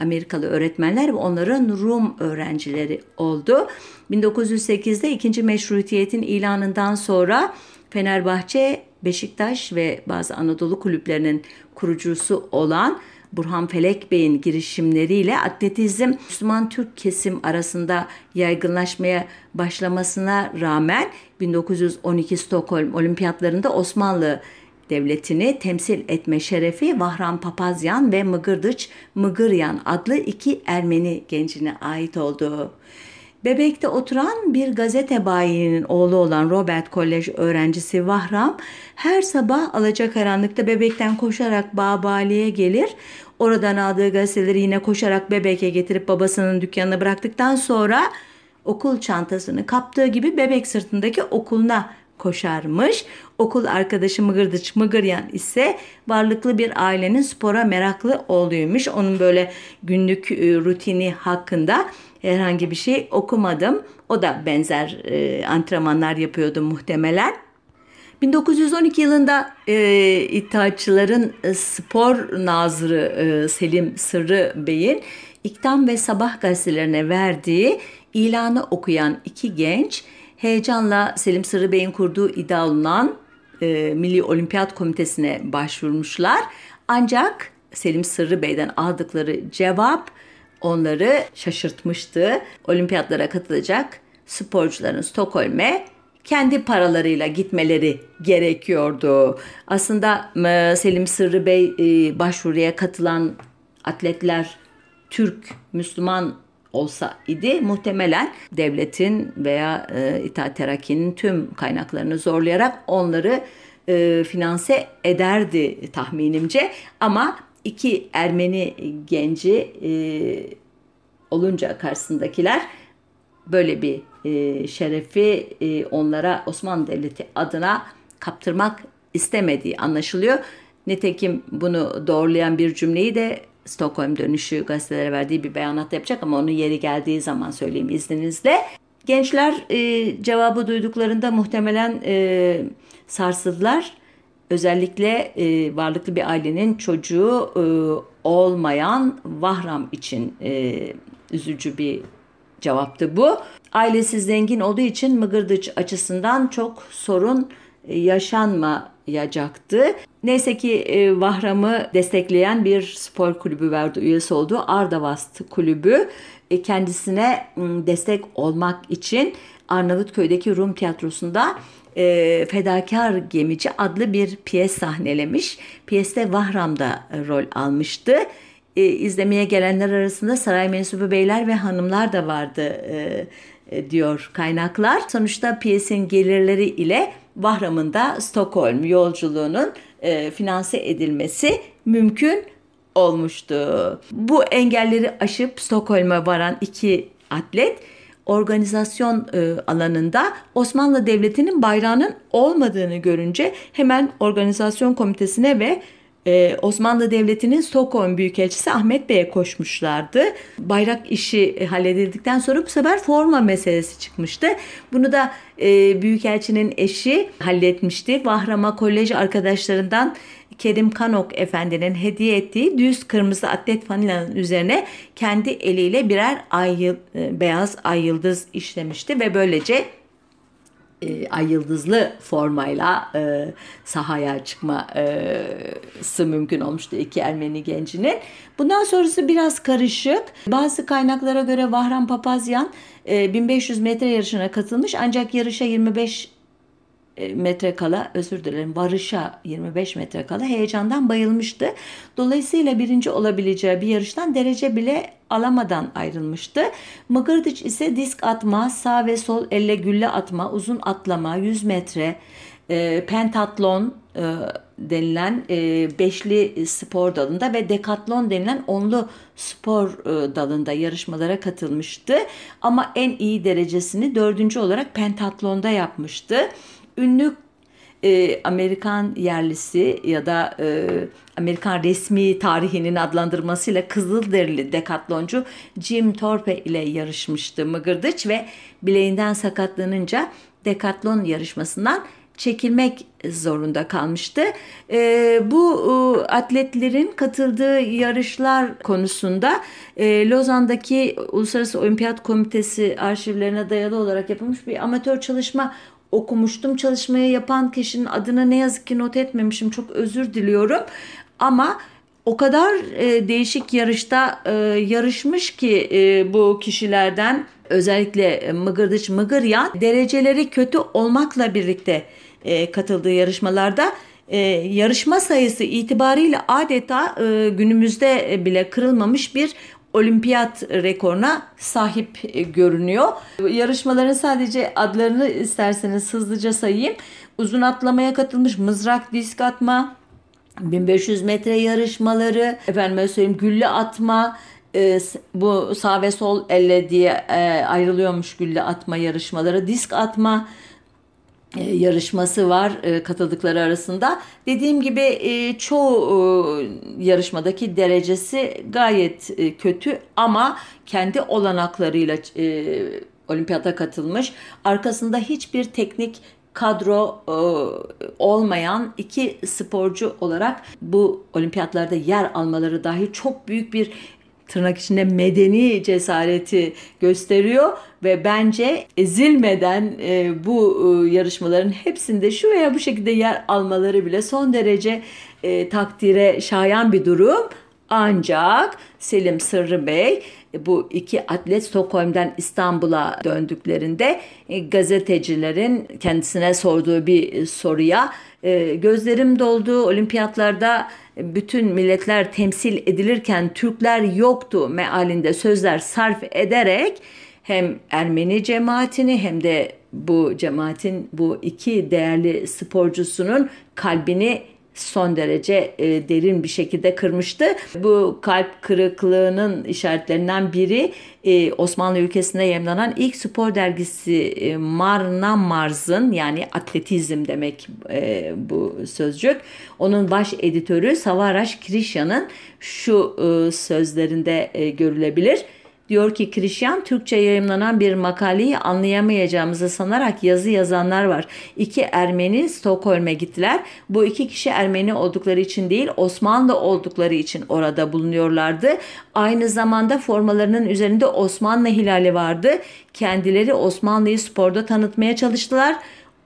Amerikalı öğretmenler ve onların Rum öğrencileri oldu. 1908'de ikinci meşrutiyetin ilanından sonra Fenerbahçe, Beşiktaş ve bazı Anadolu kulüplerinin kurucusu olan Burhan Felek Bey'in girişimleriyle atletizm Müslüman Türk kesim arasında yaygınlaşmaya başlamasına rağmen 1912 Stockholm Olimpiyatlarında Osmanlı devletini temsil etme şerefi Vahram Papazyan ve Mıgırdıç Mıgıryan adlı iki Ermeni gencine ait oldu. Bebek'te oturan bir gazete bayinin oğlu olan Robert Kolej öğrencisi Vahram her sabah alacakaranlıkta Bebek'ten koşarak Babali'ye gelir. Oradan aldığı gazeteleri yine koşarak Bebek'e getirip babasının dükkanına bıraktıktan sonra okul çantasını kaptığı gibi Bebek sırtındaki okuluna koşarmış. Okul arkadaşı Mıgırdıç Mıgıryan ise varlıklı bir ailenin spora meraklı oğluymuş. Onun böyle günlük e, rutini hakkında herhangi bir şey okumadım. O da benzer e, antrenmanlar yapıyordu muhtemelen. 1912 yılında e, İttihatçıların e, spor nazırı e, Selim Sırrı Bey'in İktam ve Sabah gazetelerine verdiği ilanı okuyan iki genç heyecanla Selim Sırrı Bey'in kurduğu iddia olunan e, Milli Olimpiyat Komitesi'ne başvurmuşlar. Ancak Selim Sırrı Bey'den aldıkları cevap onları şaşırtmıştı. Olimpiyatlara katılacak sporcuların Stockholm'e kendi paralarıyla gitmeleri gerekiyordu. Aslında e, Selim Sırrı Bey e, başvuruya katılan atletler Türk, Müslüman olsa idi muhtemelen devletin veya e, İttihat Terakki'nin tüm kaynaklarını zorlayarak onları e, finanse ederdi tahminimce ama iki Ermeni genci e, olunca karşısındakiler böyle bir e, şerefi e, onlara Osmanlı Devleti adına kaptırmak istemediği anlaşılıyor. Nitekim bunu doğrulayan bir cümleyi de Stockholm dönüşü gazetelere verdiği bir beyanatta yapacak ama onun yeri geldiği zaman söyleyeyim izninizle. Gençler e, cevabı duyduklarında muhtemelen e, sarsıldılar. Özellikle e, varlıklı bir ailenin çocuğu e, olmayan Vahram için e, üzücü bir cevaptı bu. Ailesi zengin olduğu için Mıgırdıç açısından çok sorun e, yaşanmayacaktı. Neyse ki e, Vahram'ı destekleyen bir spor kulübü verdi üyesi olduğu Ardavast kulübü e, kendisine destek olmak için Arnavutköy'deki Rum tiyatrosunda e, Fedakar Gemici adlı bir piyes sahnelemiş. Piyeste Vahram da rol almıştı. E, izlemeye gelenler arasında saray mensubu beyler ve hanımlar da vardı e, e, diyor kaynaklar. Sonuçta piyesin gelirleri ile Bahram'ın da Stockholm yolculuğunun e, finanse edilmesi mümkün olmuştu. Bu engelleri aşıp Stockholm'a varan iki atlet organizasyon e, alanında Osmanlı Devleti'nin bayrağının olmadığını görünce hemen organizasyon komitesine ve ee, Osmanlı Devleti'nin Stockholm Büyükelçisi Ahmet Bey'e koşmuşlardı. Bayrak işi e, halledildikten sonra bu sefer forma meselesi çıkmıştı. Bunu da e, Büyükelçinin eşi halletmişti. Vahram'a kolej arkadaşlarından Kerim Kanok Efendi'nin hediye ettiği düz kırmızı atlet fanilanın üzerine kendi eliyle birer ay, e, beyaz ay yıldız işlemişti ve böylece e, ay yıldızlı formayla e, sahaya çıkması mümkün olmuştu iki Ermeni gencinin. Bundan sonrası biraz karışık. Bazı kaynaklara göre Vahram Papazyan e, 1500 metre yarışına katılmış ancak yarışa 25 e, metre kala özür dilerim varışa 25 metre kala heyecandan bayılmıştı. Dolayısıyla birinci olabileceği bir yarıştan derece bile alamadan ayrılmıştı. Mıgırdıç ise disk atma, sağ ve sol elle gülle atma, uzun atlama, 100 metre, e, pentatlon e, denilen e, beşli spor dalında ve dekatlon denilen onlu spor e, dalında yarışmalara katılmıştı. Ama en iyi derecesini dördüncü olarak pentatlonda yapmıştı ünlü e, Amerikan yerlisi ya da e, Amerikan resmi tarihinin adlandırmasıyla Kızılderili dekatloncu Jim Thorpe ile yarışmıştı Mıgırdıç ve bileğinden sakatlanınca dekatlon yarışmasından çekilmek zorunda kalmıştı. E, bu e, atletlerin katıldığı yarışlar konusunda e, Lozan'daki Uluslararası Olimpiyat Komitesi arşivlerine dayalı olarak yapılmış bir amatör çalışma okumuştum. Çalışmayı yapan kişinin adını ne yazık ki not etmemişim. Çok özür diliyorum. Ama o kadar e, değişik yarışta e, yarışmış ki e, bu kişilerden özellikle Mıgırdıç Mıgıryan dereceleri kötü olmakla birlikte e, katıldığı yarışmalarda e, yarışma sayısı itibariyle adeta e, günümüzde bile kırılmamış bir olimpiyat rekoruna sahip e, görünüyor. Yarışmaların sadece adlarını isterseniz hızlıca sayayım. Uzun atlamaya katılmış mızrak disk atma, 1500 metre yarışmaları, efendim söyleyeyim gülle atma, e, bu sağ ve sol elle diye e, ayrılıyormuş gülle atma yarışmaları, disk atma yarışması var e, katıldıkları arasında. Dediğim gibi e, çoğu yarışmadaki derecesi gayet kötü ama kendi olanaklarıyla olimpiyata katılmış. Arkasında hiçbir teknik kadro olmayan iki sporcu olarak bu olimpiyatlarda yer almaları dahi çok büyük bir tırnak içinde medeni cesareti gösteriyor ve bence ezilmeden e, bu e, yarışmaların hepsinde şu veya bu şekilde yer almaları bile son derece e, takdire şayan bir durum. Ancak Selim Sırrı Bey e, bu iki atlet Stockholm'dan İstanbul'a döndüklerinde e, gazetecilerin kendisine sorduğu bir soruya e, gözlerim doldu olimpiyatlarda bütün milletler temsil edilirken Türkler yoktu mealinde sözler sarf ederek hem Ermeni cemaatini hem de bu cemaatin bu iki değerli sporcusunun kalbini son derece e, derin bir şekilde kırmıştı. Bu kalp kırıklığının işaretlerinden biri e, Osmanlı ülkesinde yayınlanan ilk spor dergisi e, Marna Mars'ın yani atletizm demek e, bu sözcük. Onun baş editörü Savaraş Kirişyan'ın şu e, sözlerinde e, görülebilir. Diyor ki Krişyan Türkçe yayımlanan bir makaleyi anlayamayacağımızı sanarak yazı yazanlar var. İki Ermeni Stockholm'e gittiler. Bu iki kişi Ermeni oldukları için değil Osmanlı oldukları için orada bulunuyorlardı. Aynı zamanda formalarının üzerinde Osmanlı hilali vardı. Kendileri Osmanlı'yı sporda tanıtmaya çalıştılar.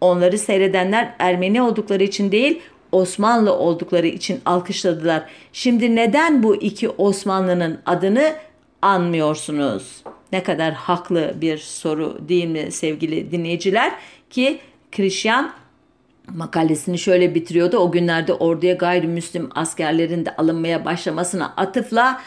Onları seyredenler Ermeni oldukları için değil Osmanlı oldukları için alkışladılar. Şimdi neden bu iki Osmanlı'nın adını anmıyorsunuz? Ne kadar haklı bir soru değil mi sevgili dinleyiciler? Ki Krişyan makalesini şöyle bitiriyordu. O günlerde orduya gayrimüslim askerlerin de alınmaya başlamasına atıfla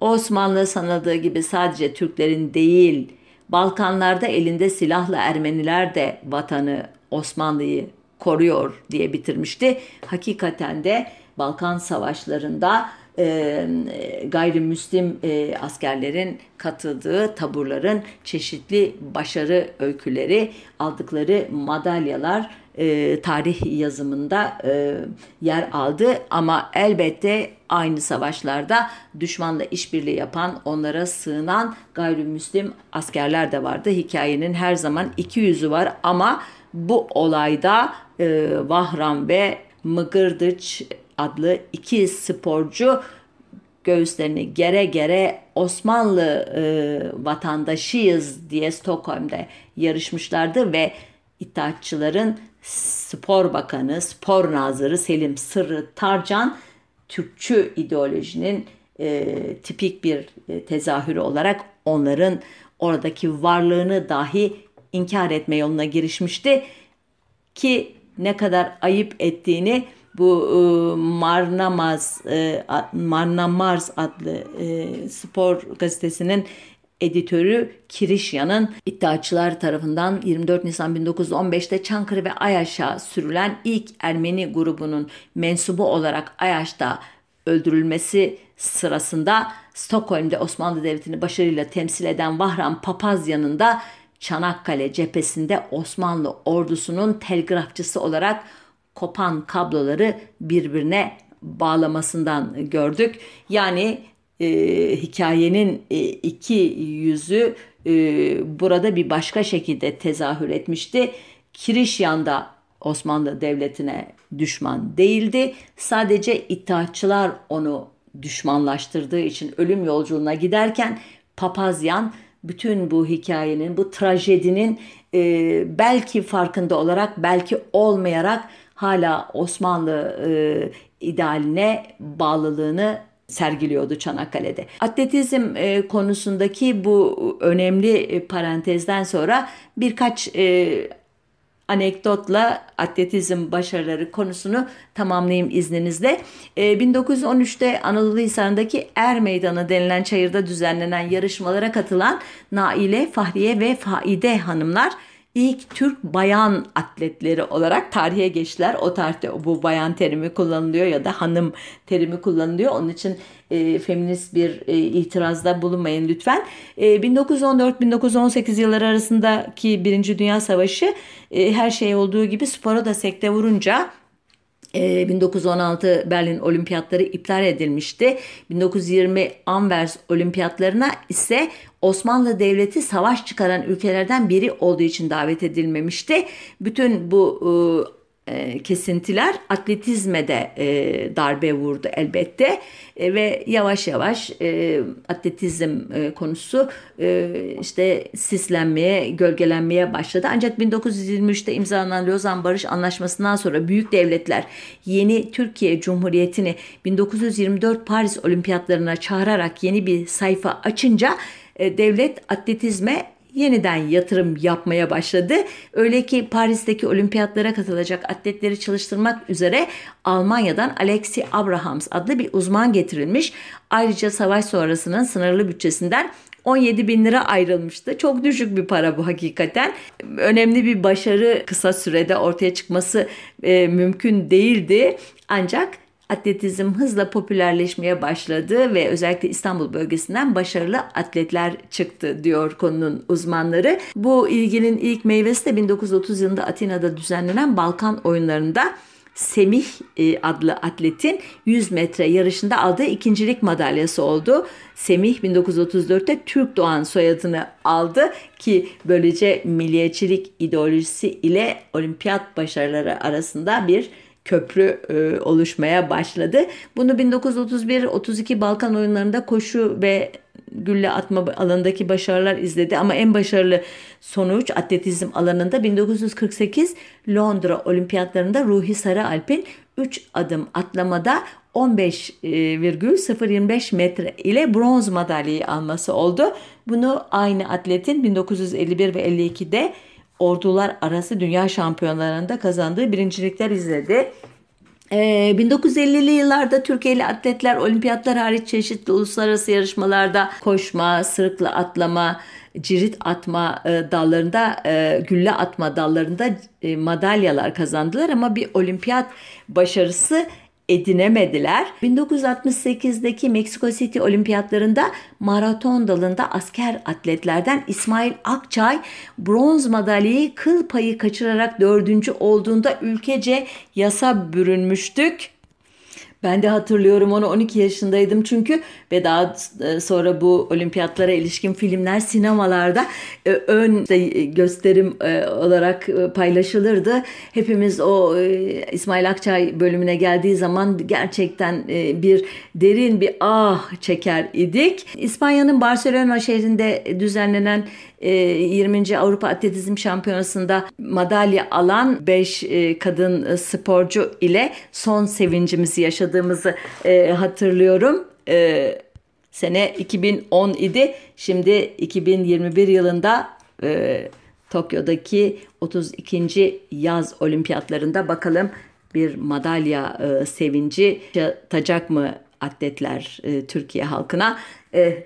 Osmanlı sanıldığı gibi sadece Türklerin değil Balkanlarda elinde silahla Ermeniler de vatanı Osmanlı'yı koruyor diye bitirmişti. Hakikaten de Balkan savaşlarında e, gayrimüslim e, askerlerin katıldığı taburların çeşitli başarı öyküleri, aldıkları madalyalar e, tarih yazımında e, yer aldı. Ama elbette aynı savaşlarda düşmanla işbirliği yapan, onlara sığınan gayrimüslim askerler de vardı. Hikayenin her zaman iki yüzü var ama bu olayda e, Vahram ve Mıgırdıç adlı iki sporcu göğüslerini gere gere Osmanlı e, vatandaşıyız diye Stockholm'de yarışmışlardı ve İttihatçıların spor bakanı, spor nazırı Selim Sırrı Tarcan Türkçü ideolojinin e, tipik bir e, tezahürü olarak onların oradaki varlığını dahi inkar etme yoluna girişmişti ki ne kadar ayıp ettiğini bu e, Marnamaz e, Marnamars adlı e, spor gazetesinin editörü Kirişyan'ın iddiaçılar tarafından 24 Nisan 1915'te Çankırı ve Ayaş'a sürülen ilk Ermeni grubunun mensubu olarak Ayaş'ta öldürülmesi sırasında Stockholm'de Osmanlı Devleti'ni başarıyla temsil eden Vahram Papazyan'ın da Çanakkale cephesinde Osmanlı ordusunun telgrafçısı olarak kopan kabloları birbirine bağlamasından gördük. Yani e, hikayenin e, iki yüzü e, burada bir başka şekilde tezahür etmişti. Kirişyan'da Osmanlı Devleti'ne düşman değildi. Sadece İttihatçılar onu düşmanlaştırdığı için ölüm yolculuğuna giderken Papazyan bütün bu hikayenin, bu trajedinin e, belki farkında olarak, belki olmayarak hala Osmanlı e, idealine bağlılığını sergiliyordu Çanakkale'de. Atletizm e, konusundaki bu önemli e, parantezden sonra birkaç e, anekdotla atletizm başarıları konusunu tamamlayayım izninizle. 1913'te Anadolu Hisarı'ndaki Er Meydanı denilen çayırda düzenlenen yarışmalara katılan Naile, Fahriye ve Faide hanımlar ilk Türk bayan atletleri olarak tarihe geçtiler. O tarihte bu bayan terimi kullanılıyor ya da hanım terimi kullanılıyor. Onun için e, feminist bir e, itirazda bulunmayın lütfen. E, 1914-1918 yılları arasındaki Birinci Dünya Savaşı e, her şey olduğu gibi spora da sekte vurunca 1916 ee, Berlin Olimpiyatları iptal edilmişti. 1920 Anvers Olimpiyatlarına ise Osmanlı Devleti savaş çıkaran ülkelerden biri olduğu için davet edilmemişti. Bütün bu e, kesintiler atletizme de e, darbe vurdu elbette e, ve yavaş yavaş e, atletizm e, konusu e, işte sislenmeye, gölgelenmeye başladı. Ancak 1923'te imzalanan Lozan Barış Anlaşması'ndan sonra büyük devletler yeni Türkiye Cumhuriyeti'ni 1924 Paris Olimpiyatlarına çağırarak yeni bir sayfa açınca e, devlet atletizme yeniden yatırım yapmaya başladı. Öyle ki Paris'teki olimpiyatlara katılacak atletleri çalıştırmak üzere Almanya'dan Alexi Abrahams adlı bir uzman getirilmiş. Ayrıca savaş sonrasının sınırlı bütçesinden 17 bin lira ayrılmıştı. Çok düşük bir para bu hakikaten. Önemli bir başarı kısa sürede ortaya çıkması e, mümkün değildi. Ancak atletizm hızla popülerleşmeye başladı ve özellikle İstanbul bölgesinden başarılı atletler çıktı diyor konunun uzmanları. Bu ilginin ilk meyvesi de 1930 yılında Atina'da düzenlenen Balkan oyunlarında Semih e, adlı atletin 100 metre yarışında aldığı ikincilik madalyası oldu. Semih 1934'te Türk Doğan soyadını aldı ki böylece milliyetçilik ideolojisi ile olimpiyat başarıları arasında bir köprü e, oluşmaya başladı. Bunu 1931-32 Balkan oyunlarında koşu ve gülle atma alanındaki başarılar izledi ama en başarılı sonuç atletizm alanında 1948 Londra Olimpiyatlarında Ruhi Sarıalp'in 3 adım atlamada 15,025 metre ile bronz madalyayı alması oldu. Bunu aynı atletin 1951 ve 52'de ordular arası dünya şampiyonlarında kazandığı birincilikler izledi. Ee, 1950'li yıllarda Türkiye'li atletler olimpiyatlar hariç çeşitli uluslararası yarışmalarda koşma, sırıkla atlama, cirit atma e, dallarında, e, gülle atma dallarında e, madalyalar kazandılar ama bir olimpiyat başarısı edinemediler. 1968'deki Meksiko City Olimpiyatlarında maraton dalında asker atletlerden İsmail Akçay bronz madalyayı kıl payı kaçırarak dördüncü olduğunda ülkece yasa bürünmüştük. Ben de hatırlıyorum onu 12 yaşındaydım çünkü ve daha e, sonra bu olimpiyatlara ilişkin filmler sinemalarda e, ön gösterim e, olarak paylaşılırdı. Hepimiz o İsmail Akçay bölümüne geldiği zaman gerçekten bir derin bir ah çeker idik. İspanya'nın Barcelona şehrinde düzenlenen 20. Avrupa Atletizm Şampiyonası'nda madalya alan 5 kadın sporcu ile son sevincimizi yaşadığımızı hatırlıyorum. Sene 2010 idi. Şimdi 2021 yılında Tokyo'daki 32. yaz olimpiyatlarında bakalım bir madalya sevinci yaşatacak mı atletler Türkiye halkına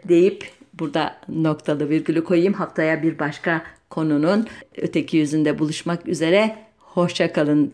deyip burada noktalı virgülü koyayım. Haftaya bir başka konunun öteki yüzünde buluşmak üzere. Hoşçakalın